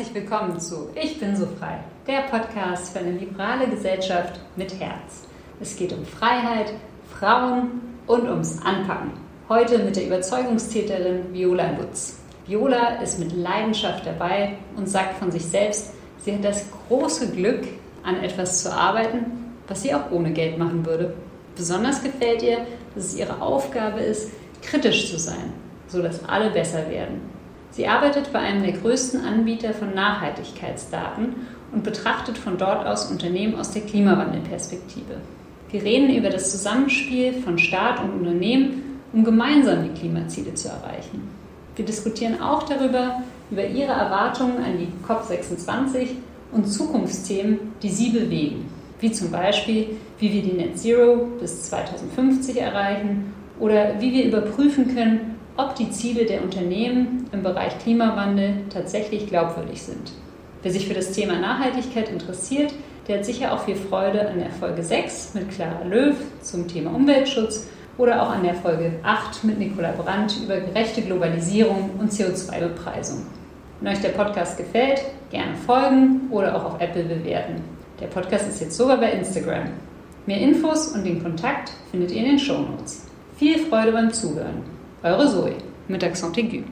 herzlich willkommen zu Ich bin so frei, der Podcast für eine liberale Gesellschaft mit Herz. Es geht um Freiheit, Frauen und ums Anpacken. Heute mit der Überzeugungstäterin Viola Lutz. Viola ist mit Leidenschaft dabei und sagt von sich selbst, sie hat das große Glück, an etwas zu arbeiten, was sie auch ohne Geld machen würde. Besonders gefällt ihr, dass es ihre Aufgabe ist, kritisch zu sein, sodass alle besser werden. Sie arbeitet bei einem der größten Anbieter von Nachhaltigkeitsdaten und betrachtet von dort aus Unternehmen aus der Klimawandelperspektive. Wir reden über das Zusammenspiel von Staat und Unternehmen, um gemeinsam die Klimaziele zu erreichen. Wir diskutieren auch darüber, über ihre Erwartungen an die COP26 und Zukunftsthemen, die sie bewegen, wie zum Beispiel, wie wir die Net Zero bis 2050 erreichen oder wie wir überprüfen können, ob die Ziele der Unternehmen im Bereich Klimawandel tatsächlich glaubwürdig sind. Wer sich für das Thema Nachhaltigkeit interessiert, der hat sicher auch viel Freude an der Folge 6 mit Clara Löw zum Thema Umweltschutz oder auch an der Folge 8 mit Nicola Brandt über gerechte Globalisierung und CO2-Bepreisung. Wenn euch der Podcast gefällt, gerne folgen oder auch auf Apple bewerten. Der Podcast ist jetzt sogar bei Instagram. Mehr Infos und den Kontakt findet ihr in den Shownotes. Viel Freude beim Zuhören. Eure Zoe mit Accent aigu.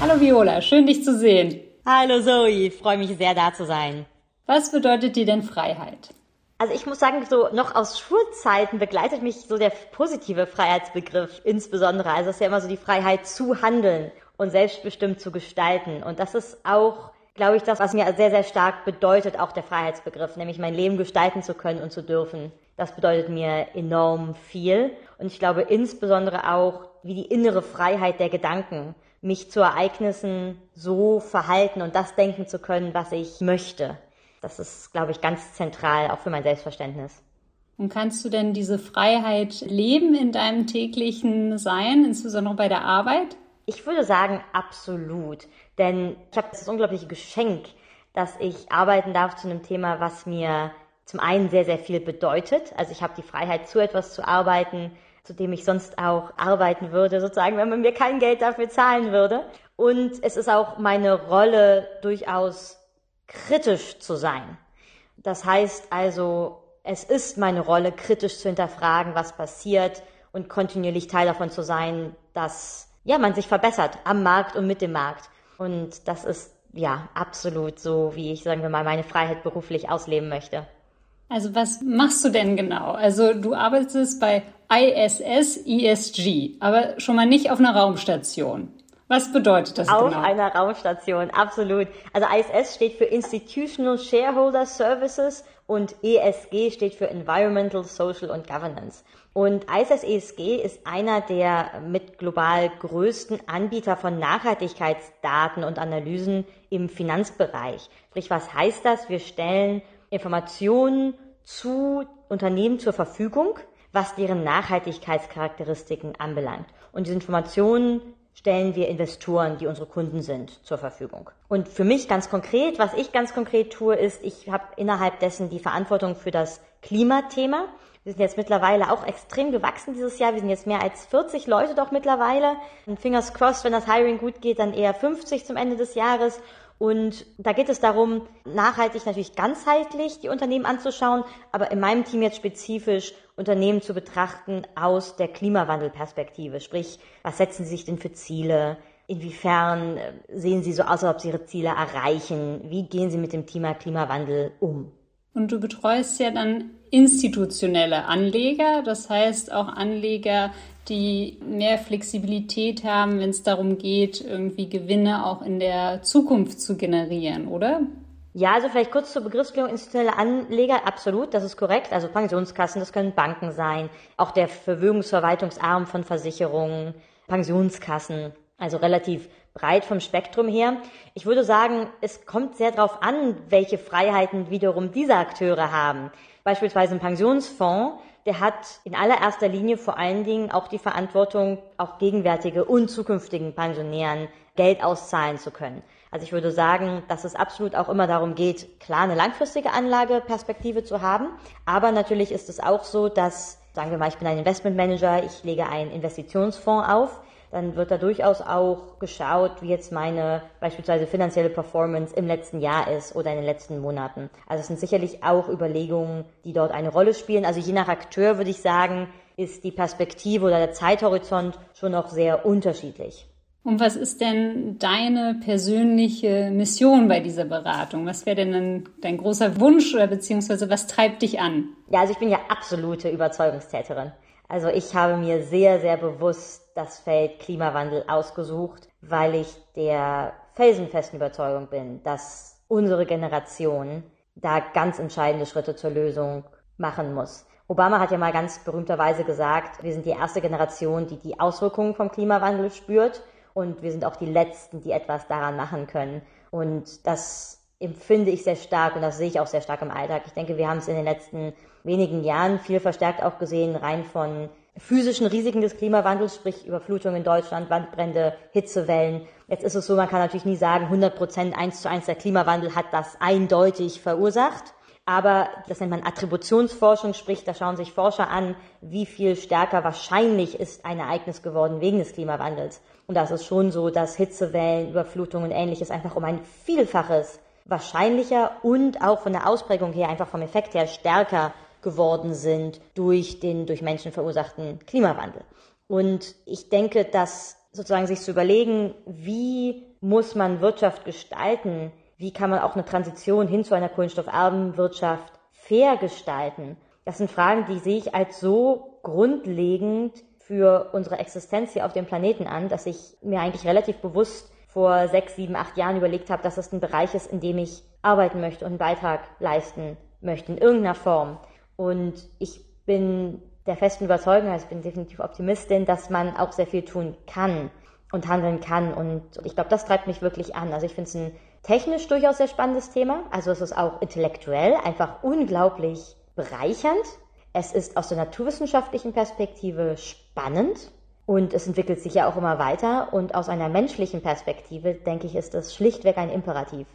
Hallo Viola, schön dich zu sehen. Hallo Zoe, freue mich sehr da zu sein. Was bedeutet dir denn Freiheit? Also ich muss sagen, so noch aus Schulzeiten begleitet mich so der positive Freiheitsbegriff insbesondere. Also es ist ja immer so die Freiheit zu handeln und selbstbestimmt zu gestalten. Und das ist auch, glaube ich, das, was mir sehr, sehr stark bedeutet, auch der Freiheitsbegriff, nämlich mein Leben gestalten zu können und zu dürfen. Das bedeutet mir enorm viel. Und ich glaube insbesondere auch, wie die innere Freiheit der Gedanken, mich zu Ereignissen so verhalten und das denken zu können, was ich möchte. Das ist, glaube ich, ganz zentral, auch für mein Selbstverständnis. Und kannst du denn diese Freiheit leben in deinem täglichen Sein, insbesondere bei der Arbeit? Ich würde sagen, absolut. Denn ich habe das unglaubliche Geschenk, dass ich arbeiten darf zu einem Thema, was mir zum einen sehr, sehr viel bedeutet. Also ich habe die Freiheit, zu etwas zu arbeiten, zu dem ich sonst auch arbeiten würde, sozusagen, wenn man mir kein Geld dafür zahlen würde. Und es ist auch meine Rolle, durchaus kritisch zu sein. Das heißt also, es ist meine Rolle, kritisch zu hinterfragen, was passiert und kontinuierlich Teil davon zu sein, dass ja, man sich verbessert am Markt und mit dem Markt. Und das ist ja absolut so, wie ich, sagen wir mal, meine Freiheit beruflich ausleben möchte. Also was machst du denn genau? Also du arbeitest bei ISS ESG, aber schon mal nicht auf einer Raumstation. Was bedeutet das auf genau? Auf einer Raumstation, absolut. Also ISS steht für Institutional Shareholder Services und ESG steht für Environmental, Social und Governance. Und ISS ESG ist einer der mit global größten Anbieter von Nachhaltigkeitsdaten und Analysen im Finanzbereich. Sprich, was heißt das? Wir stellen Informationen zu Unternehmen zur Verfügung, was deren Nachhaltigkeitscharakteristiken anbelangt. Und diese Informationen stellen wir Investoren, die unsere Kunden sind, zur Verfügung. Und für mich ganz konkret, was ich ganz konkret tue, ist, ich habe innerhalb dessen die Verantwortung für das Klimathema. Wir sind jetzt mittlerweile auch extrem gewachsen dieses Jahr. Wir sind jetzt mehr als 40 Leute doch mittlerweile. Und fingers crossed, wenn das Hiring gut geht, dann eher 50 zum Ende des Jahres. Und da geht es darum, nachhaltig natürlich ganzheitlich die Unternehmen anzuschauen, aber in meinem Team jetzt spezifisch Unternehmen zu betrachten aus der Klimawandelperspektive. Sprich, was setzen Sie sich denn für Ziele? Inwiefern äh, sehen Sie so aus, als ob Sie Ihre Ziele erreichen? Wie gehen Sie mit dem Thema Klimawandel um? Und du betreust ja dann institutionelle Anleger, das heißt auch Anleger, die mehr Flexibilität haben, wenn es darum geht, irgendwie Gewinne auch in der Zukunft zu generieren, oder? Ja, also vielleicht kurz zur Begriffsklärung institutionelle Anleger. Absolut, das ist korrekt. Also Pensionskassen, das können Banken sein, auch der Vermögensverwaltungsarm von Versicherungen, Pensionskassen, also relativ breit vom Spektrum her. Ich würde sagen, es kommt sehr darauf an, welche Freiheiten wiederum diese Akteure haben. Beispielsweise ein Pensionsfonds der hat in allererster Linie vor allen Dingen auch die Verantwortung, auch gegenwärtige und zukünftigen Pensionären Geld auszahlen zu können. Also ich würde sagen, dass es absolut auch immer darum geht, klar eine langfristige Anlageperspektive zu haben. Aber natürlich ist es auch so, dass, sagen wir mal, ich bin ein Investmentmanager, ich lege einen Investitionsfonds auf. dann wird da durchaus auch geschaut, wie jetzt meine beispielsweise finanzielle Performance im letzten Jahr ist oder in den letzten Monaten. Also es sind sicherlich auch Überlegungen, die dort eine Rolle spielen. Also je nach Akteur würde ich sagen, ist die Perspektive oder der Zeithorizont schon noch sehr unterschiedlich. Und was ist denn deine persönliche Mission bei dieser Beratung? Was wäre denn dein großer Wunsch oder beziehungsweise was treibt dich an? Ja, also ich bin ja absolute Überzeugungstäterin. Also ich habe mir sehr, sehr bewusst das Feld Klimawandel ausgesucht, weil ich der felsenfesten Überzeugung bin, dass unsere Generation da ganz entscheidende Schritte zur Lösung machen muss. Obama hat ja mal ganz berühmterweise gesagt, wir sind die erste Generation, die die Auswirkungen vom Klimawandel spürt und wir sind auch die Letzten, die etwas daran machen können. Und das empfinde ich sehr stark und das sehe ich auch sehr stark im Alltag. Ich denke, wir haben es in den letzten wenigen Jahren viel verstärkt auch gesehen, rein von physischen Risiken des Klimawandels, sprich Überflutung in Deutschland, Wandbrände, Hitzewellen. Jetzt ist es so, man kann natürlich nie sagen, 100 Prozent eins zu eins der Klimawandel hat das eindeutig verursacht. Aber das nennt man Attributionsforschung, sprich, da schauen sich Forscher an, wie viel stärker wahrscheinlich ist ein Ereignis geworden wegen des Klimawandels. Und das ist schon so, dass Hitzewellen, Überflutungen und ähnliches einfach um ein Vielfaches wahrscheinlicher und auch von der Ausprägung her, einfach vom Effekt her stärker geworden sind durch den durch Menschen verursachten Klimawandel. Und ich denke, dass sozusagen sich zu überlegen, wie muss man Wirtschaft gestalten, wie kann man auch eine Transition hin zu einer kohlenstoffarmen Wirtschaft fair gestalten, das sind Fragen, die sehe ich als so grundlegend für unsere Existenz hier auf dem Planeten an, dass ich mir eigentlich relativ bewusst vor sechs, sieben, acht Jahren überlegt habe, dass es ein Bereich ist, in dem ich arbeiten möchte und einen Beitrag leisten möchte, in irgendeiner Form. Und ich bin der festen Überzeugung, also ich bin definitiv Optimistin, dass man auch sehr viel tun kann und handeln kann. Und ich glaube, das treibt mich wirklich an. Also ich finde es ein technisch durchaus sehr spannendes Thema. Also es ist auch intellektuell einfach unglaublich bereichernd. Es ist aus der naturwissenschaftlichen Perspektive spannend und es entwickelt sich ja auch immer weiter. Und aus einer menschlichen Perspektive, denke ich, ist das schlichtweg ein Imperativ.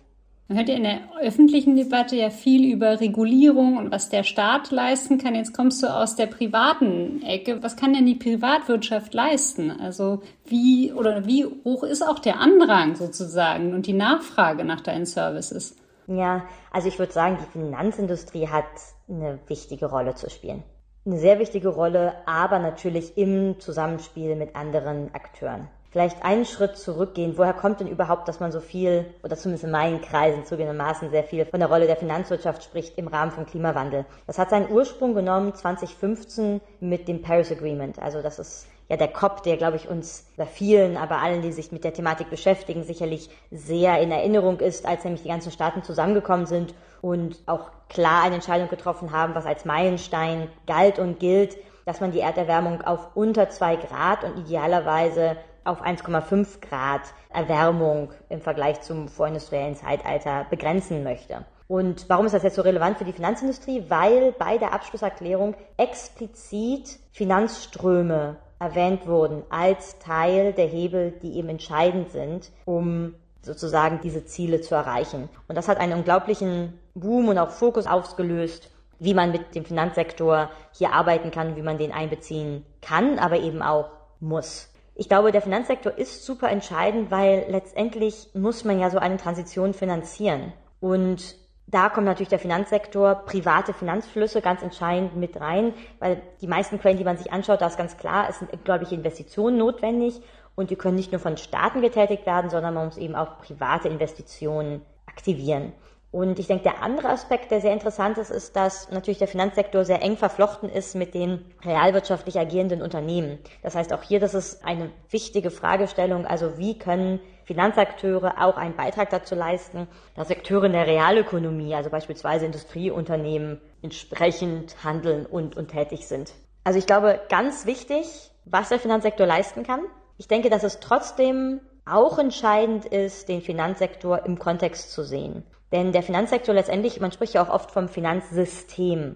Man hört ja in der öffentlichen Debatte ja viel über Regulierung und was der Staat leisten kann. Jetzt kommst du aus der privaten Ecke. Was kann denn die Privatwirtschaft leisten? Also wie oder wie hoch ist auch der Andrang sozusagen und die Nachfrage nach deinen Services? Ja, also ich würde sagen, die Finanzindustrie hat eine wichtige Rolle zu spielen. Eine sehr wichtige Rolle, aber natürlich im Zusammenspiel mit anderen Akteuren. Vielleicht einen Schritt zurückgehen. Woher kommt denn überhaupt, dass man so viel, oder zumindest in meinen Kreisen zugegebenermaßen sehr viel von der Rolle der Finanzwirtschaft spricht im Rahmen von Klimawandel? Das hat seinen Ursprung genommen 2015 mit dem Paris Agreement. Also das ist ja der COP, der, glaube ich, uns bei vielen, aber allen, die sich mit der Thematik beschäftigen, sicherlich sehr in Erinnerung ist, als nämlich die ganzen Staaten zusammengekommen sind und auch klar eine Entscheidung getroffen haben, was als Meilenstein galt und gilt, dass man die Erderwärmung auf unter zwei Grad und idealerweise auf 1,5 Grad Erwärmung im Vergleich zum vorindustriellen Zeitalter begrenzen möchte. Und warum ist das jetzt so relevant für die Finanzindustrie? Weil bei der Abschlusserklärung explizit Finanzströme erwähnt wurden als Teil der Hebel, die eben entscheidend sind, um sozusagen diese Ziele zu erreichen. Und das hat einen unglaublichen Boom und auch Fokus ausgelöst, wie man mit dem Finanzsektor hier arbeiten kann, wie man den einbeziehen kann, aber eben auch muss. Ich glaube, der Finanzsektor ist super entscheidend, weil letztendlich muss man ja so eine Transition finanzieren. Und da kommt natürlich der Finanzsektor, private Finanzflüsse ganz entscheidend mit rein, weil die meisten Quellen, die man sich anschaut, da ist ganz klar, es sind, glaube ich, Investitionen notwendig und die können nicht nur von Staaten getätigt werden, sondern man muss eben auch private Investitionen aktivieren. Und ich denke, der andere Aspekt, der sehr interessant ist, ist, dass natürlich der Finanzsektor sehr eng verflochten ist mit den realwirtschaftlich agierenden Unternehmen. Das heißt, auch hier, das ist eine wichtige Fragestellung. Also wie können Finanzakteure auch einen Beitrag dazu leisten, dass Sektoren in der Realökonomie, also beispielsweise Industrieunternehmen, entsprechend handeln und, und tätig sind. Also ich glaube, ganz wichtig, was der Finanzsektor leisten kann. Ich denke, dass es trotzdem auch entscheidend ist, den Finanzsektor im Kontext zu sehen. Denn der Finanzsektor letztendlich, man spricht ja auch oft vom Finanzsystem.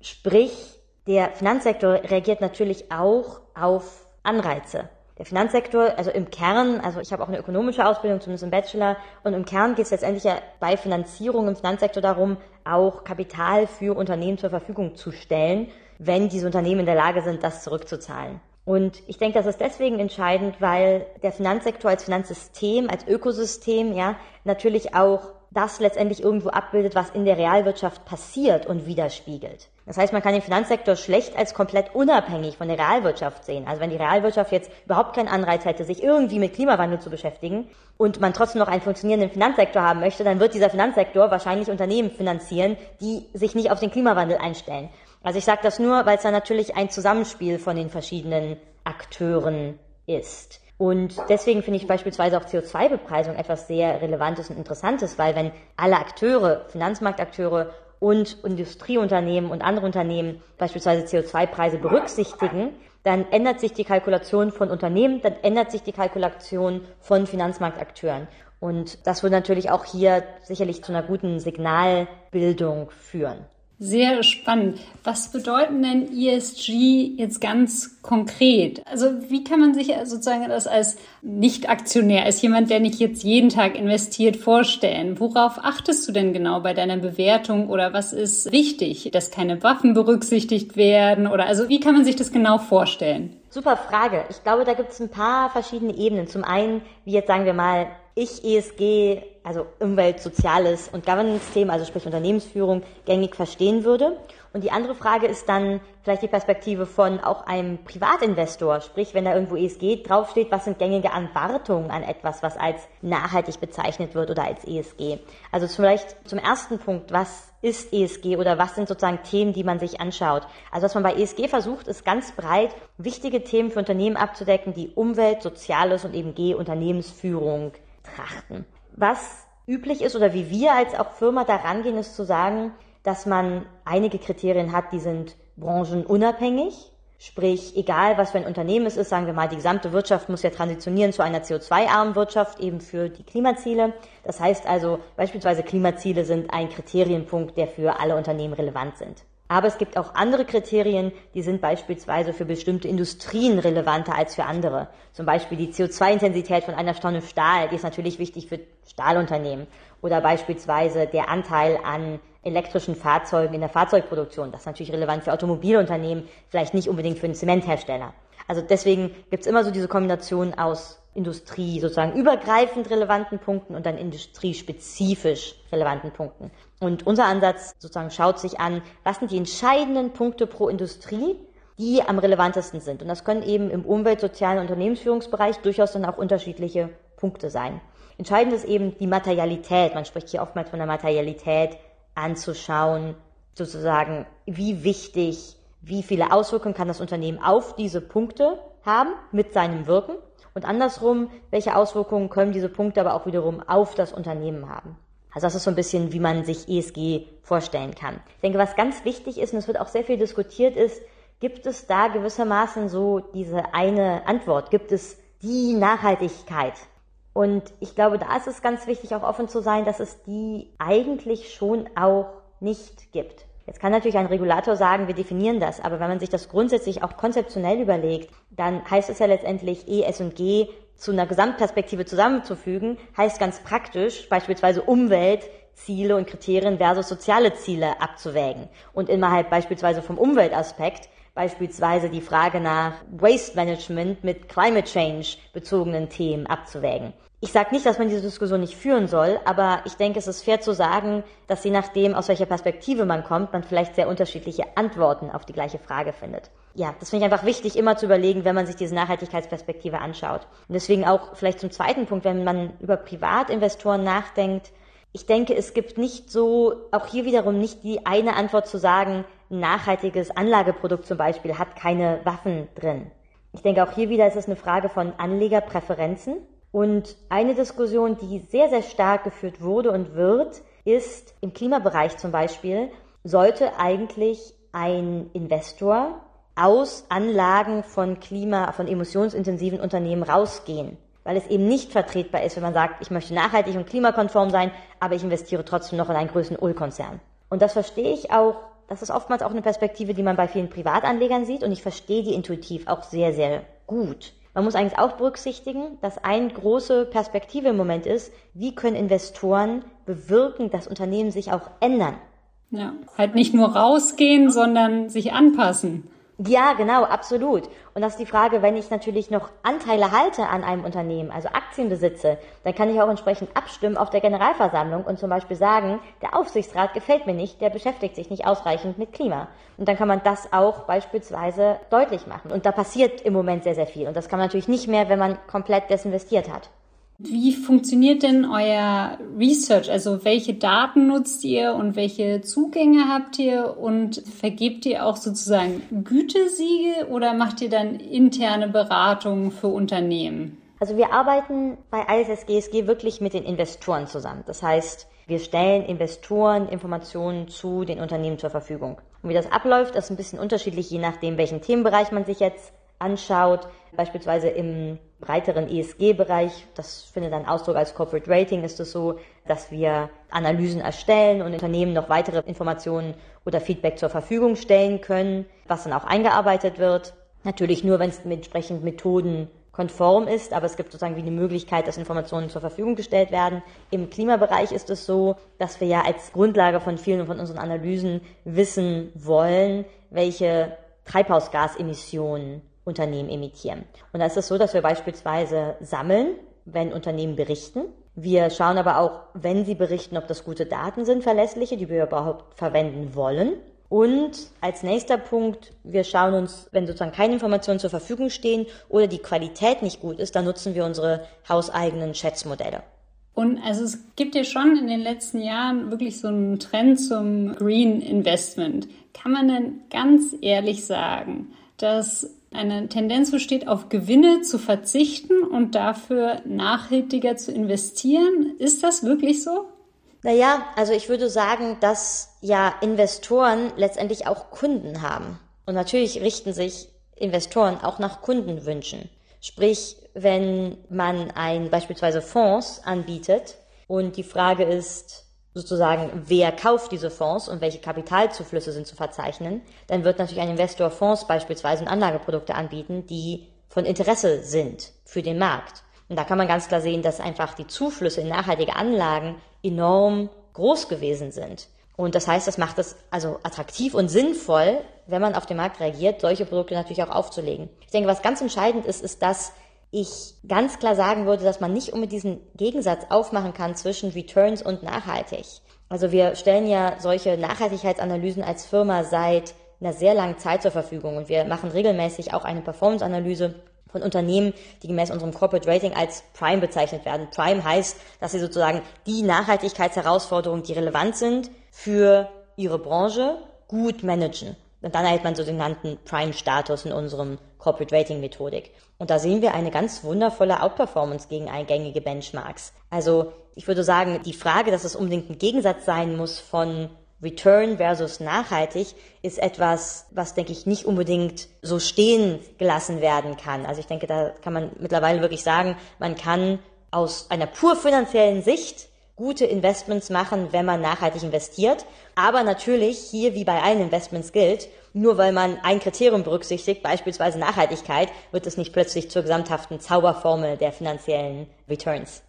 Sprich, der Finanzsektor reagiert natürlich auch auf Anreize. Der Finanzsektor, also im Kern, also ich habe auch eine ökonomische Ausbildung, zumindest im Bachelor, und im Kern geht es letztendlich ja bei Finanzierung im Finanzsektor darum, auch Kapital für Unternehmen zur Verfügung zu stellen, wenn diese Unternehmen in der Lage sind, das zurückzuzahlen. Und ich denke, das ist deswegen entscheidend, weil der Finanzsektor als Finanzsystem, als Ökosystem, ja, natürlich auch das letztendlich irgendwo abbildet, was in der Realwirtschaft passiert und widerspiegelt. Das heißt, man kann den Finanzsektor schlecht als komplett unabhängig von der Realwirtschaft sehen. Also wenn die Realwirtschaft jetzt überhaupt keinen Anreiz hätte, sich irgendwie mit Klimawandel zu beschäftigen und man trotzdem noch einen funktionierenden Finanzsektor haben möchte, dann wird dieser Finanzsektor wahrscheinlich Unternehmen finanzieren, die sich nicht auf den Klimawandel einstellen. Also ich sage das nur, weil es da natürlich ein Zusammenspiel von den verschiedenen Akteuren ist. Und deswegen finde ich beispielsweise auch CO2-Bepreisung etwas sehr Relevantes und Interessantes, weil wenn alle Akteure, Finanzmarktakteure und Industrieunternehmen und andere Unternehmen beispielsweise CO2-Preise berücksichtigen, dann ändert sich die Kalkulation von Unternehmen, dann ändert sich die Kalkulation von Finanzmarktakteuren. Und das würde natürlich auch hier sicherlich zu einer guten Signalbildung führen. Sehr spannend. Was bedeuten denn ESG jetzt ganz konkret? Also wie kann man sich sozusagen das als Nicht-Aktionär, als jemand, der nicht jetzt jeden Tag investiert, vorstellen? Worauf achtest du denn genau bei deiner Bewertung oder was ist wichtig, dass keine Waffen berücksichtigt werden oder also wie kann man sich das genau vorstellen? Super Frage. Ich glaube, da gibt es ein paar verschiedene Ebenen. Zum einen, wie jetzt sagen wir mal, ich ESG, also Umwelt, Soziales und Governance-Themen, also sprich Unternehmensführung, gängig verstehen würde. Und die andere Frage ist dann vielleicht die Perspektive von auch einem Privatinvestor, sprich wenn da irgendwo ESG draufsteht, was sind gängige Erwartungen an etwas, was als nachhaltig bezeichnet wird oder als ESG. Also vielleicht zum ersten Punkt, was ist ESG oder was sind sozusagen Themen, die man sich anschaut. Also was man bei ESG versucht, ist ganz breit wichtige Themen für Unternehmen abzudecken, die Umwelt, Soziales und eben G-Unternehmensführung betrachten. Was üblich ist oder wie wir als auch Firma da rangehen, ist zu sagen, dass man einige Kriterien hat, die sind branchenunabhängig. Sprich, egal was für ein Unternehmen es ist, sagen wir mal, die gesamte Wirtschaft muss ja transitionieren zu einer CO2-armen Wirtschaft, eben für die Klimaziele. Das heißt also, beispielsweise Klimaziele sind ein Kriterienpunkt, der für alle Unternehmen relevant sind. Aber es gibt auch andere Kriterien, die sind beispielsweise für bestimmte Industrien relevanter als für andere. Zum Beispiel die CO2-Intensität von einer Tonne Stahl, die ist natürlich wichtig für Stahlunternehmen. Oder beispielsweise der Anteil an elektrischen Fahrzeugen in der Fahrzeugproduktion. Das ist natürlich relevant für Automobilunternehmen, vielleicht nicht unbedingt für einen Zementhersteller. Also deswegen gibt es immer so diese Kombination aus Industrie sozusagen übergreifend relevanten Punkten und dann industriespezifisch relevanten Punkten. Und unser Ansatz sozusagen schaut sich an, was sind die entscheidenden Punkte pro Industrie, die am relevantesten sind. Und das können eben im Umwelt-, sozialen Unternehmensführungsbereich durchaus dann auch unterschiedliche Punkte sein. Entscheidend ist eben die Materialität. Man spricht hier oftmals von der Materialität anzuschauen, sozusagen, wie wichtig, wie viele Auswirkungen kann das Unternehmen auf diese Punkte haben mit seinem Wirken und andersrum, welche Auswirkungen können diese Punkte aber auch wiederum auf das Unternehmen haben. Also das ist so ein bisschen, wie man sich ESG vorstellen kann. Ich denke, was ganz wichtig ist, und es wird auch sehr viel diskutiert, ist, gibt es da gewissermaßen so diese eine Antwort? Gibt es die Nachhaltigkeit? Und ich glaube, da ist es ganz wichtig, auch offen zu sein, dass es die eigentlich schon auch nicht gibt. Jetzt kann natürlich ein Regulator sagen, wir definieren das, aber wenn man sich das grundsätzlich auch konzeptionell überlegt, dann heißt es ja letztendlich E, S und G zu einer Gesamtperspektive zusammenzufügen, heißt ganz praktisch beispielsweise Umweltziele und Kriterien versus soziale Ziele abzuwägen. Und innerhalb beispielsweise vom Umweltaspekt beispielsweise die Frage nach Waste Management mit Climate Change bezogenen Themen abzuwägen. Ich sage nicht, dass man diese Diskussion nicht führen soll, aber ich denke, es ist fair zu sagen, dass je nachdem, aus welcher Perspektive man kommt, man vielleicht sehr unterschiedliche Antworten auf die gleiche Frage findet. Ja, das finde ich einfach wichtig, immer zu überlegen, wenn man sich diese Nachhaltigkeitsperspektive anschaut. Und deswegen auch vielleicht zum zweiten Punkt, wenn man über Privatinvestoren nachdenkt, ich denke, es gibt nicht so, auch hier wiederum nicht die eine Antwort zu sagen, ein nachhaltiges Anlageprodukt zum Beispiel hat keine Waffen drin. Ich denke, auch hier wieder ist es eine Frage von Anlegerpräferenzen und eine Diskussion, die sehr, sehr stark geführt wurde und wird, ist im Klimabereich zum Beispiel, sollte eigentlich ein Investor aus Anlagen von Klima, von emissionsintensiven Unternehmen rausgehen. Weil es eben nicht vertretbar ist, wenn man sagt, ich möchte nachhaltig und klimakonform sein, aber ich investiere trotzdem noch in einen größeren Ölkonzern. Und das verstehe ich auch, das ist oftmals auch eine Perspektive, die man bei vielen Privatanlegern sieht und ich verstehe die intuitiv auch sehr, sehr gut. Man muss eigentlich auch berücksichtigen, dass eine große Perspektive im Moment ist, wie können Investoren bewirken, dass Unternehmen sich auch ändern. Ja, halt nicht nur rausgehen, sondern sich anpassen. Ja, genau, absolut. Und das ist die Frage, wenn ich natürlich noch Anteile halte an einem Unternehmen, also Aktien besitze, dann kann ich auch entsprechend abstimmen auf der Generalversammlung und zum Beispiel sagen, der Aufsichtsrat gefällt mir nicht, der beschäftigt sich nicht ausreichend mit Klima. Und dann kann man das auch beispielsweise deutlich machen. Und da passiert im Moment sehr, sehr viel. Und das kann man natürlich nicht mehr, wenn man komplett desinvestiert hat. Wie funktioniert denn euer Research? Also welche Daten nutzt ihr und welche Zugänge habt ihr und vergebt ihr auch sozusagen Gütesiege oder macht ihr dann interne Beratungen für Unternehmen? Also wir arbeiten bei ISS GSG wirklich mit den Investoren zusammen. Das heißt, wir stellen Investoren Informationen zu den Unternehmen zur Verfügung. Und wie das abläuft, ist ein bisschen unterschiedlich, je nachdem, welchen Themenbereich man sich jetzt anschaut. Beispielsweise im breiteren ESG-Bereich, das findet dann Ausdruck als Corporate Rating, ist es so, dass wir Analysen erstellen und Unternehmen noch weitere Informationen oder Feedback zur Verfügung stellen können, was dann auch eingearbeitet wird. Natürlich nur, wenn es entsprechend Methoden konform ist, aber es gibt sozusagen wie eine Möglichkeit, dass Informationen zur Verfügung gestellt werden. Im Klimabereich ist es so, dass wir ja als Grundlage von vielen von unseren Analysen wissen wollen, welche Treibhausgasemissionen Unternehmen emittieren. Und da ist es so, dass wir beispielsweise sammeln, wenn Unternehmen berichten. Wir schauen aber auch, wenn sie berichten, ob das gute Daten sind, verlässliche, die wir überhaupt verwenden wollen. Und als nächster Punkt, wir schauen uns, wenn sozusagen keine Informationen zur Verfügung stehen oder die Qualität nicht gut ist, dann nutzen wir unsere hauseigenen Schätzmodelle. Und also es gibt ja schon in den letzten Jahren wirklich so einen Trend zum Green Investment. Kann man denn ganz ehrlich sagen, dass eine Tendenz besteht, auf Gewinne zu verzichten und dafür nachhaltiger zu investieren. Ist das wirklich so? Naja, also ich würde sagen, dass ja Investoren letztendlich auch Kunden haben. Und natürlich richten sich Investoren auch nach Kundenwünschen. Sprich, wenn man ein beispielsweise Fonds anbietet und die Frage ist, sozusagen, wer kauft diese Fonds und welche Kapitalzuflüsse sind zu verzeichnen, dann wird natürlich ein Investor Fonds beispielsweise und Anlageprodukte anbieten, die von Interesse sind für den Markt. Und da kann man ganz klar sehen, dass einfach die Zuflüsse in nachhaltige Anlagen enorm groß gewesen sind. Und das heißt, das macht es also attraktiv und sinnvoll, wenn man auf den Markt reagiert, solche Produkte natürlich auch aufzulegen. Ich denke, was ganz entscheidend ist, ist, dass ich ganz klar sagen würde, dass man nicht unbedingt diesen Gegensatz aufmachen kann zwischen Returns und nachhaltig. Also wir stellen ja solche Nachhaltigkeitsanalysen als Firma seit einer sehr langen Zeit zur Verfügung und wir machen regelmäßig auch eine Performance-Analyse von Unternehmen, die gemäß unserem Corporate Rating als Prime bezeichnet werden. Prime heißt, dass sie sozusagen die Nachhaltigkeitsherausforderungen, die relevant sind für ihre Branche, gut managen. Und dann erhält man so den genannten Prime-Status in unserem Corporate Rating Methodik. Und da sehen wir eine ganz wundervolle Outperformance gegen eingängige Benchmarks. Also ich würde sagen, die Frage, dass es unbedingt ein Gegensatz sein muss von Return versus nachhaltig, ist etwas, was, denke ich, nicht unbedingt so stehen gelassen werden kann. Also ich denke, da kann man mittlerweile wirklich sagen, man kann aus einer pur finanziellen Sicht gute Investments machen, wenn man nachhaltig investiert. Aber natürlich hier wie bei allen Investments gilt, nur weil man ein Kriterium berücksichtigt, beispielsweise Nachhaltigkeit, wird es nicht plötzlich zur gesamthaften Zauberformel der finanziellen Returns.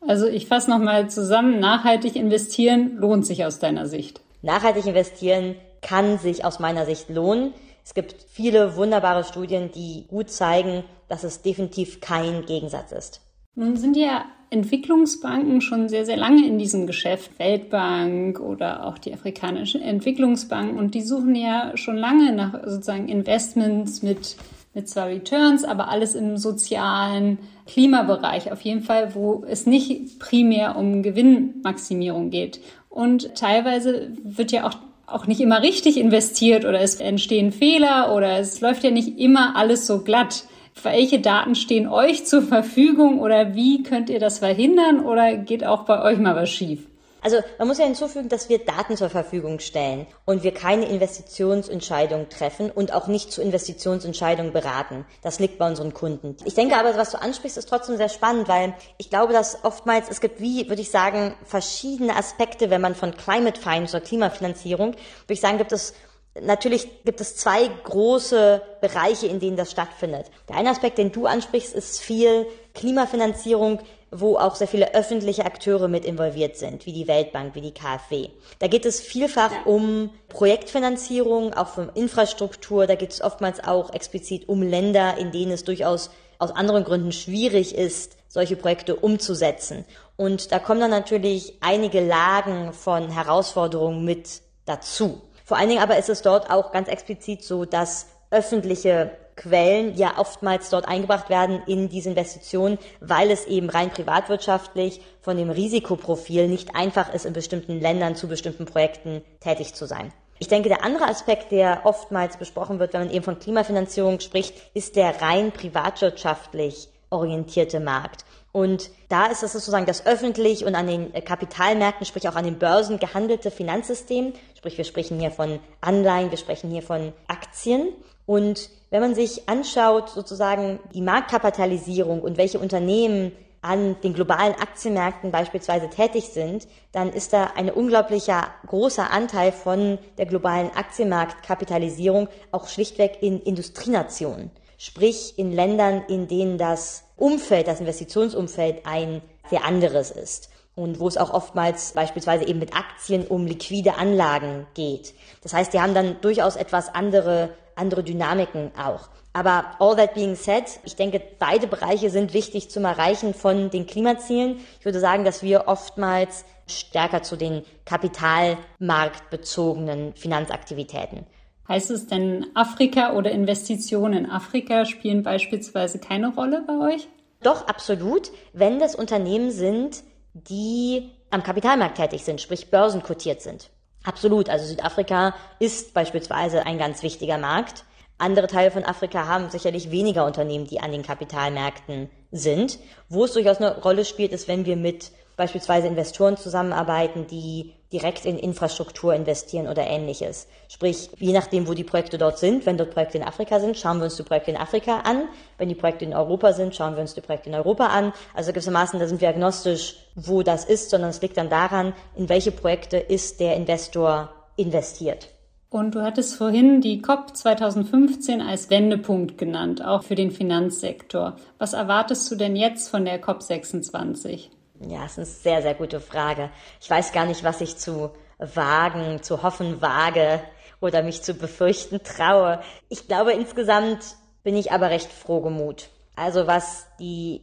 Also ich fasse nochmal zusammen, nachhaltig investieren lohnt sich aus deiner Sicht. Nachhaltig investieren kann sich aus meiner Sicht lohnen. Es gibt viele wunderbare Studien, die gut zeigen, dass es definitiv kein Gegensatz ist. Nun sind ja Entwicklungsbanken schon sehr, sehr lange in diesem Geschäft, Weltbank oder auch die afrikanische Entwicklungsbank. Und die suchen ja schon lange nach sozusagen Investments mit, mit zwar Returns, aber alles im sozialen Klimabereich. Auf jeden Fall, wo es nicht primär um Gewinnmaximierung geht. Und teilweise wird ja auch auch nicht immer richtig investiert oder es entstehen Fehler oder es läuft ja nicht immer alles so glatt welche Daten stehen euch zur Verfügung oder wie könnt ihr das verhindern oder geht auch bei euch mal was schief? Also man muss ja hinzufügen, dass wir Daten zur Verfügung stellen und wir keine Investitionsentscheidung treffen und auch nicht zu Investitionsentscheidungen beraten. Das liegt bei unseren Kunden. Ich denke aber, was du ansprichst, ist trotzdem sehr spannend, weil ich glaube, dass oftmals es gibt wie, würde ich sagen, verschiedene Aspekte, wenn man von Climate Finance oder Klimafinanzierung, würde ich sagen, gibt es Natürlich gibt es zwei große Bereiche, in denen das stattfindet. Der eine Aspekt, den du ansprichst, ist viel Klimafinanzierung wo auch sehr viele öffentliche Akteure mit involviert sind, wie die Weltbank, wie die KfW. Da geht es vielfach um Projektfinanzierung, auch von Infrastruktur. Da geht es oftmals auch explizit um Länder, in denen es durchaus aus anderen Gründen schwierig ist, solche Projekte umzusetzen. Und da kommen dann natürlich einige Lagen von Herausforderungen mit dazu. Vor allen Dingen aber ist es dort auch ganz explizit so, dass öffentliche Quellen ja oftmals dort eingebracht werden in diese Investitionen, weil es eben rein privatwirtschaftlich von dem Risikoprofil nicht einfach ist, in bestimmten Ländern zu bestimmten Projekten tätig zu sein. Ich denke, der andere Aspekt, der oftmals besprochen wird, wenn man eben von Klimafinanzierung spricht, ist der rein privatwirtschaftlich orientierte Markt. Und da ist es sozusagen das öffentlich und an den Kapitalmärkten, sprich auch an den Börsen gehandelte Finanzsystem. Sprich, wir sprechen hier von Anleihen, wir sprechen hier von Aktien. Und wenn man sich anschaut, sozusagen die Marktkapitalisierung und welche Unternehmen an den globalen Aktienmärkten beispielsweise tätig sind, dann ist da ein unglaublicher großer Anteil von der globalen Aktienmarktkapitalisierung auch schlichtweg in Industrienationen. Sprich in Ländern, in denen das Umfeld, das Investitionsumfeld ein sehr anderes ist und wo es auch oftmals beispielsweise eben mit Aktien um liquide Anlagen geht. Das heißt, die haben dann durchaus etwas andere andere Dynamiken auch. Aber all that being said, ich denke, beide Bereiche sind wichtig zum Erreichen von den Klimazielen. Ich würde sagen, dass wir oftmals stärker zu den kapitalmarktbezogenen Finanzaktivitäten. Heißt es denn, Afrika oder Investitionen in Afrika spielen beispielsweise keine Rolle bei euch? Doch, absolut. Wenn das Unternehmen sind, die am Kapitalmarkt tätig sind, sprich börsenkotiert sind. Absolut. Also Südafrika ist beispielsweise ein ganz wichtiger Markt. Andere Teile von Afrika haben sicherlich weniger Unternehmen, die an den Kapitalmärkten sind. Wo es durchaus eine Rolle spielt, ist, wenn wir mit beispielsweise Investoren zusammenarbeiten, die direkt in Infrastruktur investieren oder ähnliches. Sprich, je nachdem, wo die Projekte dort sind, wenn dort Projekte in Afrika sind, schauen wir uns die Projekte in Afrika an. Wenn die Projekte in Europa sind, schauen wir uns die Projekte in Europa an. Also gewissermaßen, da sind wir agnostisch, wo das ist, sondern es liegt dann daran, in welche Projekte ist der Investor investiert. Und du hattest vorhin die COP 2015 als Wendepunkt genannt, auch für den Finanzsektor. Was erwartest du denn jetzt von der COP 26? Ja, das ist eine sehr, sehr gute Frage. Ich weiß gar nicht, was ich zu wagen, zu hoffen wage oder mich zu befürchten traue. Ich glaube, insgesamt bin ich aber recht frohgemut. Also was die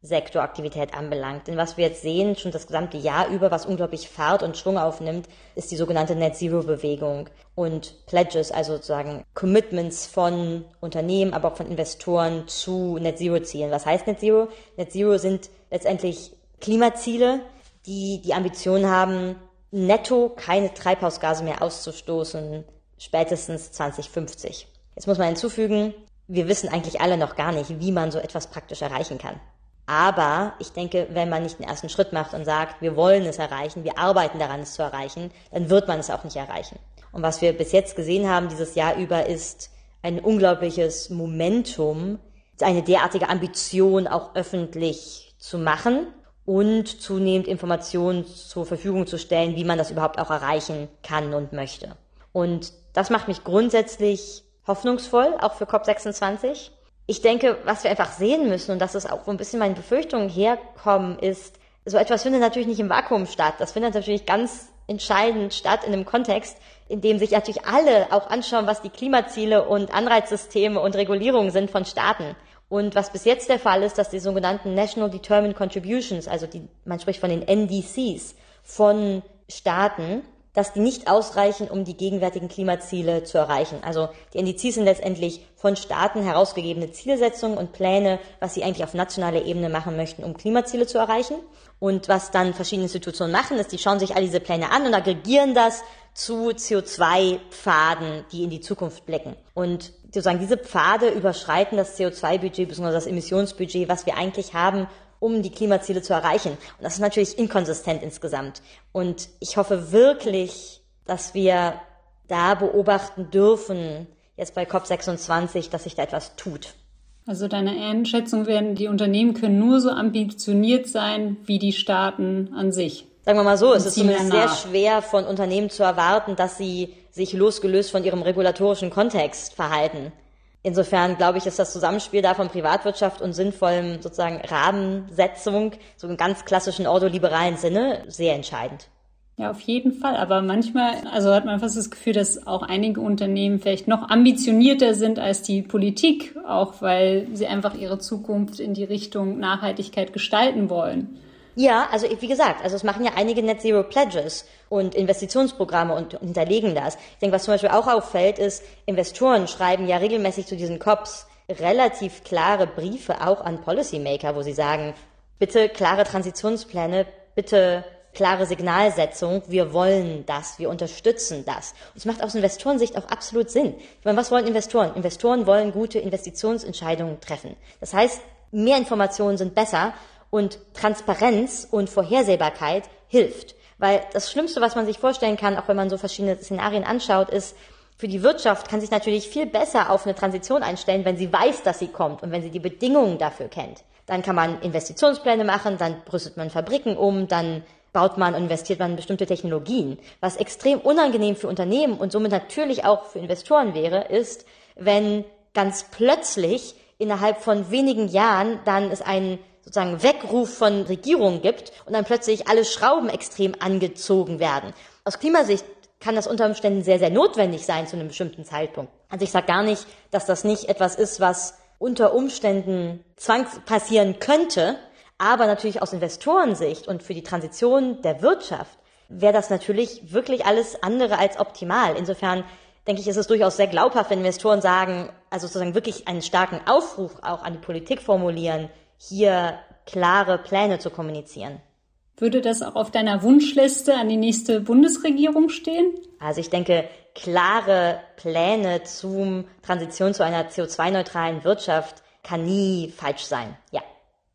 Privatsektoraktivität anbelangt. Denn was wir jetzt sehen, schon das gesamte Jahr über, was unglaublich Fahrt und Schwung aufnimmt, ist die sogenannte Net Zero Bewegung und Pledges, also sozusagen Commitments von Unternehmen, aber auch von Investoren zu Net Zero Zielen. Was heißt Net Zero? Net Zero sind letztendlich Klimaziele, die die Ambition haben, netto keine Treibhausgase mehr auszustoßen, spätestens 2050. Jetzt muss man hinzufügen, wir wissen eigentlich alle noch gar nicht, wie man so etwas praktisch erreichen kann. Aber ich denke, wenn man nicht den ersten Schritt macht und sagt, wir wollen es erreichen, wir arbeiten daran, es zu erreichen, dann wird man es auch nicht erreichen. Und was wir bis jetzt gesehen haben dieses Jahr über, ist ein unglaubliches Momentum, eine derartige Ambition auch öffentlich zu machen und zunehmend Informationen zur Verfügung zu stellen, wie man das überhaupt auch erreichen kann und möchte. Und das macht mich grundsätzlich hoffnungsvoll, auch für COP26. Ich denke, was wir einfach sehen müssen, und das ist auch so ein bisschen meine Befürchtungen herkommen, ist, so etwas findet natürlich nicht im Vakuum statt. Das findet natürlich ganz entscheidend statt in einem Kontext, in dem sich natürlich alle auch anschauen, was die Klimaziele und Anreizsysteme und Regulierungen sind von Staaten. Und was bis jetzt der Fall ist, dass die sogenannten National Determined Contributions, also die, man spricht von den NDCs von Staaten, dass die nicht ausreichen, um die gegenwärtigen Klimaziele zu erreichen. Also die NDCs sind letztendlich von Staaten herausgegebene Zielsetzungen und Pläne, was sie eigentlich auf nationaler Ebene machen möchten, um Klimaziele zu erreichen. Und was dann verschiedene Institutionen machen, ist, die schauen sich all diese Pläne an und aggregieren das zu CO2-Pfaden, die in die Zukunft blicken. Und sozusagen diese Pfade überschreiten das CO2-Budget bzw. das Emissionsbudget, was wir eigentlich haben, um die Klimaziele zu erreichen. Und das ist natürlich inkonsistent insgesamt. Und ich hoffe wirklich, dass wir da beobachten dürfen, jetzt bei COP26, dass sich da etwas tut. Also deine Einschätzung werden, die Unternehmen können nur so ambitioniert sein wie die Staaten an sich. Sagen wir mal so, es ist zumindest sehr schwer von Unternehmen zu erwarten, dass sie sich losgelöst von ihrem regulatorischen Kontext verhalten. Insofern glaube ich, ist das Zusammenspiel da von Privatwirtschaft und sinnvollem sozusagen Rahmensetzung, so im ganz klassischen ordoliberalen Sinne, sehr entscheidend. Ja, auf jeden Fall. Aber manchmal, also hat man fast das Gefühl, dass auch einige Unternehmen vielleicht noch ambitionierter sind als die Politik, auch weil sie einfach ihre Zukunft in die Richtung Nachhaltigkeit gestalten wollen. Ja, also wie gesagt, also es machen ja einige Net Zero Pledges und Investitionsprogramme und hinterlegen das. Ich denke, was zum Beispiel auch auffällt, ist, Investoren schreiben ja regelmäßig zu diesen COPs relativ klare Briefe auch an Policymaker, wo sie sagen, bitte klare Transitionspläne, bitte klare Signalsetzung, wir wollen das, wir unterstützen das. Und es macht aus Investorensicht auch absolut Sinn. Ich meine, was wollen Investoren? Investoren wollen gute Investitionsentscheidungen treffen. Das heißt, mehr Informationen sind besser und Transparenz und Vorhersehbarkeit hilft. Weil das Schlimmste, was man sich vorstellen kann, auch wenn man so verschiedene Szenarien anschaut, ist, für die Wirtschaft kann sich natürlich viel besser auf eine Transition einstellen, wenn sie weiß, dass sie kommt und wenn sie die Bedingungen dafür kennt. Dann kann man Investitionspläne machen, dann rüstet man Fabriken um, dann baut man investiert man in bestimmte Technologien. Was extrem unangenehm für Unternehmen und somit natürlich auch für Investoren wäre, ist, wenn ganz plötzlich innerhalb von wenigen Jahren dann es einen sozusagen Weckruf von Regierungen gibt und dann plötzlich alle Schrauben extrem angezogen werden. Aus Klimasicht kann das unter Umständen sehr, sehr notwendig sein zu einem bestimmten Zeitpunkt. Also ich sage gar nicht, dass das nicht etwas ist, was unter Umständen zwangs passieren könnte, aber natürlich aus Investorensicht und für die Transition der Wirtschaft wäre das natürlich wirklich alles andere als optimal. Insofern denke ich, ist es durchaus sehr glaubhaft, wenn Investoren sagen, also sozusagen wirklich einen starken Aufruf auch an die Politik formulieren, hier klare Pläne zu kommunizieren. Würde das auch auf deiner Wunschliste an die nächste Bundesregierung stehen? Also ich denke, klare Pläne zum Transition zu einer CO2-neutralen Wirtschaft kann nie falsch sein. Ja.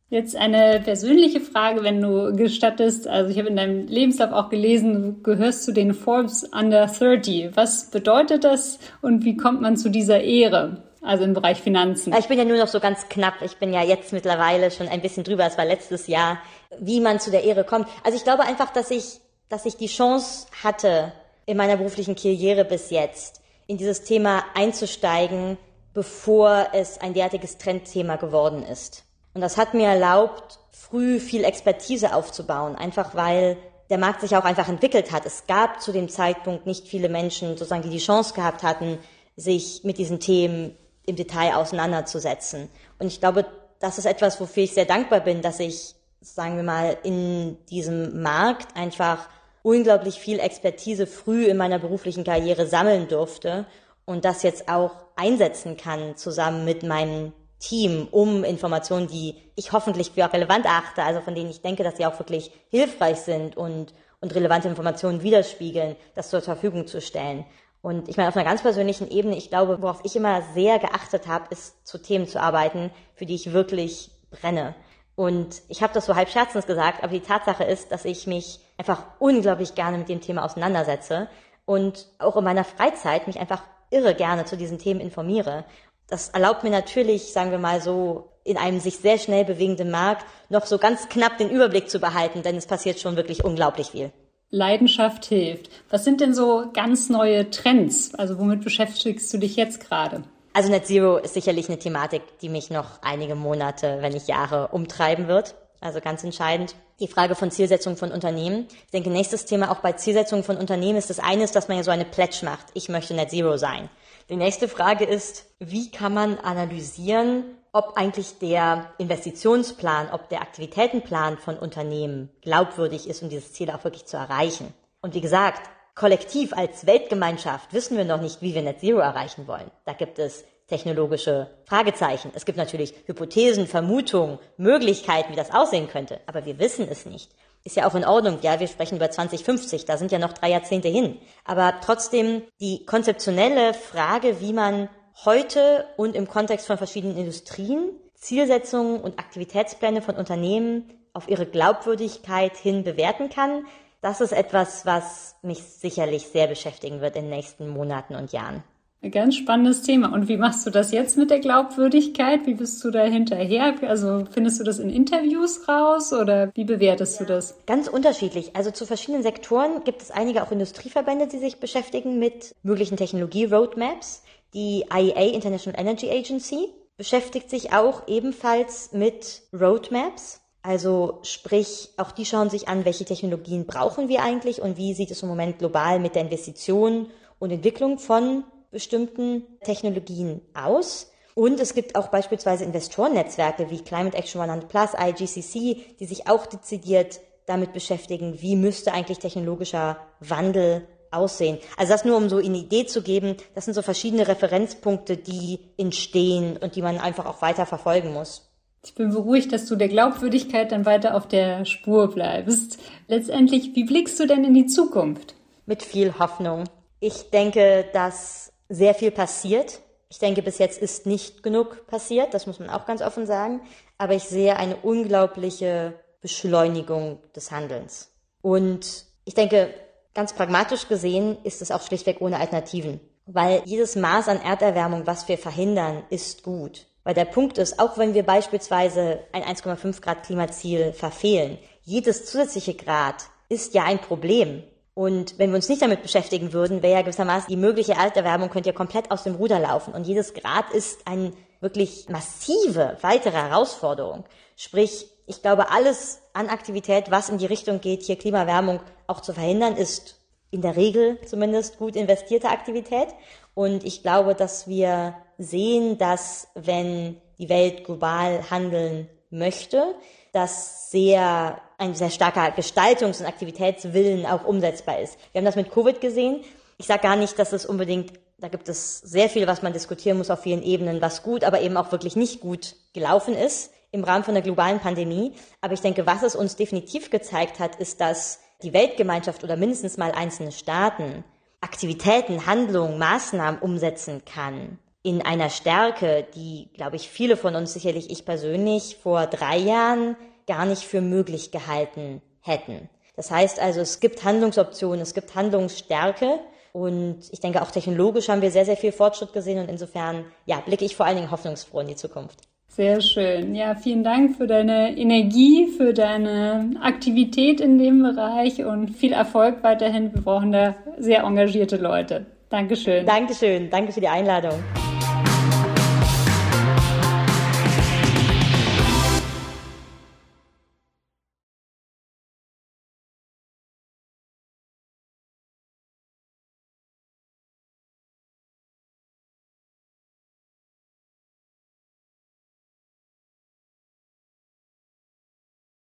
Jetzt eine persönliche Frage, wenn du gestattest. Also ich habe in deinem Lebenslauf auch gelesen, du gehörst zu den Forbes Under 30. Was bedeutet das und wie kommt man zu dieser Ehre? Also im Bereich Finanzen. Ich bin ja nur noch so ganz knapp. Ich bin ja jetzt mittlerweile schon ein bisschen drüber. Es war letztes Jahr, wie man zu der Ehre kommt. Also ich glaube einfach, dass ich, dass ich die Chance hatte, in meiner beruflichen Karriere bis jetzt, in dieses Thema einzusteigen, bevor es ein derartiges Trendthema geworden ist. Und das hat mir erlaubt, früh viel Expertise aufzubauen, einfach weil der Markt sich auch einfach entwickelt hat. Es gab zu dem Zeitpunkt nicht viele Menschen, sozusagen, die die Chance gehabt hatten, sich mit diesen Themen im Detail auseinanderzusetzen. Und ich glaube, das ist etwas, wofür ich sehr dankbar bin, dass ich, sagen wir mal, in diesem Markt einfach unglaublich viel Expertise früh in meiner beruflichen Karriere sammeln durfte und das jetzt auch einsetzen kann zusammen mit meinem Team, um Informationen, die ich hoffentlich für relevant achte, also von denen ich denke, dass sie auch wirklich hilfreich sind und, und relevante Informationen widerspiegeln, das zur Verfügung zu stellen. Und ich meine, auf einer ganz persönlichen Ebene, ich glaube, worauf ich immer sehr geachtet habe, ist zu Themen zu arbeiten, für die ich wirklich brenne. Und ich habe das so halb scherzend gesagt, aber die Tatsache ist, dass ich mich einfach unglaublich gerne mit dem Thema auseinandersetze und auch in meiner Freizeit mich einfach irre gerne zu diesen Themen informiere. Das erlaubt mir natürlich, sagen wir mal so, in einem sich sehr schnell bewegenden Markt noch so ganz knapp den Überblick zu behalten, denn es passiert schon wirklich unglaublich viel. Leidenschaft hilft. Was sind denn so ganz neue Trends? Also womit beschäftigst du dich jetzt gerade? Also Net Zero ist sicherlich eine Thematik, die mich noch einige Monate, wenn nicht Jahre umtreiben wird. Also ganz entscheidend. Die Frage von Zielsetzung von Unternehmen. Ich denke, nächstes Thema auch bei Zielsetzung von Unternehmen ist das eine, dass man ja so eine Pledge macht. Ich möchte Net Zero sein. Die nächste Frage ist, wie kann man analysieren, ob eigentlich der Investitionsplan, ob der Aktivitätenplan von Unternehmen glaubwürdig ist, um dieses Ziel auch wirklich zu erreichen. Und wie gesagt, kollektiv als Weltgemeinschaft wissen wir noch nicht, wie wir Net Zero erreichen wollen. Da gibt es technologische Fragezeichen. Es gibt natürlich Hypothesen, Vermutungen, Möglichkeiten, wie das aussehen könnte, aber wir wissen es nicht. Ist ja auch in Ordnung, ja, wir sprechen über 2050, da sind ja noch drei Jahrzehnte hin. Aber trotzdem die konzeptionelle Frage, wie man heute und im Kontext von verschiedenen Industrien Zielsetzungen und Aktivitätspläne von Unternehmen auf ihre Glaubwürdigkeit hin bewerten kann. Das ist etwas, was mich sicherlich sehr beschäftigen wird in den nächsten Monaten und Jahren. Ein ganz spannendes Thema. Und wie machst du das jetzt mit der Glaubwürdigkeit? Wie bist du da hinterher? Also findest du das in Interviews raus oder wie bewertest ja. du das? Ganz unterschiedlich. Also zu verschiedenen Sektoren gibt es einige auch Industrieverbände, die sich beschäftigen mit möglichen Technologie-Roadmaps Die IEA, International Energy Agency, beschäftigt sich auch ebenfalls mit Roadmaps. Also sprich, auch die schauen sich an, welche Technologien brauchen wir eigentlich und wie sieht es im Moment global mit der Investition und Entwicklung von bestimmten Technologien aus. Und es gibt auch beispielsweise Investorennetzwerke wie Climate Action 100 Plus, IGCC, die sich auch dezidiert damit beschäftigen, wie müsste eigentlich technologischer Wandel aussehen. Also das nur, um so eine Idee zu geben, das sind so verschiedene Referenzpunkte, die entstehen und die man einfach auch weiter verfolgen muss. Ich bin beruhigt, dass du der Glaubwürdigkeit dann weiter auf der Spur bleibst. Letztendlich, wie blickst du denn in die Zukunft? Mit viel Hoffnung. Ich denke, dass sehr viel passiert. Ich denke, bis jetzt ist nicht genug passiert, das muss man auch ganz offen sagen. Aber ich sehe eine unglaubliche Beschleunigung des Handelns. Und ich denke, Ganz pragmatisch gesehen ist es auch schlichtweg ohne Alternativen. Weil jedes Maß an Erderwärmung, was wir verhindern, ist gut. Weil der Punkt ist, auch wenn wir beispielsweise ein 1,5 Grad Klimaziel verfehlen, jedes zusätzliche Grad ist ja ein Problem. Und wenn wir uns nicht damit beschäftigen würden, wäre ja gewissermaßen die mögliche Erderwärmung könnte ja komplett aus dem Ruder laufen. Und jedes Grad ist eine wirklich massive weitere Herausforderung. Sprich, ich glaube, alles an Aktivität, was in die Richtung geht, hier Klimaerwärmung auch zu verhindern, ist in der Regel zumindest gut investierte Aktivität. Und ich glaube, dass wir sehen, dass wenn die Welt global handeln möchte, dass sehr ein sehr starker Gestaltungs- und Aktivitätswillen auch umsetzbar ist. Wir haben das mit Covid gesehen. Ich sage gar nicht, dass es unbedingt, da gibt es sehr viel, was man diskutieren muss auf vielen Ebenen, was gut, aber eben auch wirklich nicht gut gelaufen ist im Rahmen von der globalen Pandemie. Aber ich denke, was es uns definitiv gezeigt hat, ist, dass die Weltgemeinschaft oder mindestens mal einzelne Staaten Aktivitäten, Handlungen, Maßnahmen umsetzen kann in einer Stärke, die, glaube ich, viele von uns, sicherlich ich persönlich, vor drei Jahren gar nicht für möglich gehalten hätten. Das heißt also, es gibt Handlungsoptionen, es gibt Handlungsstärke und ich denke, auch technologisch haben wir sehr, sehr viel Fortschritt gesehen und insofern, ja, blicke ich vor allen Dingen hoffnungsfroh in die Zukunft. Sehr schön. Ja, vielen Dank für deine Energie, für deine Aktivität in dem Bereich und viel Erfolg weiterhin. Wir brauchen da sehr engagierte Leute. Dankeschön. Dankeschön. Danke für die Einladung.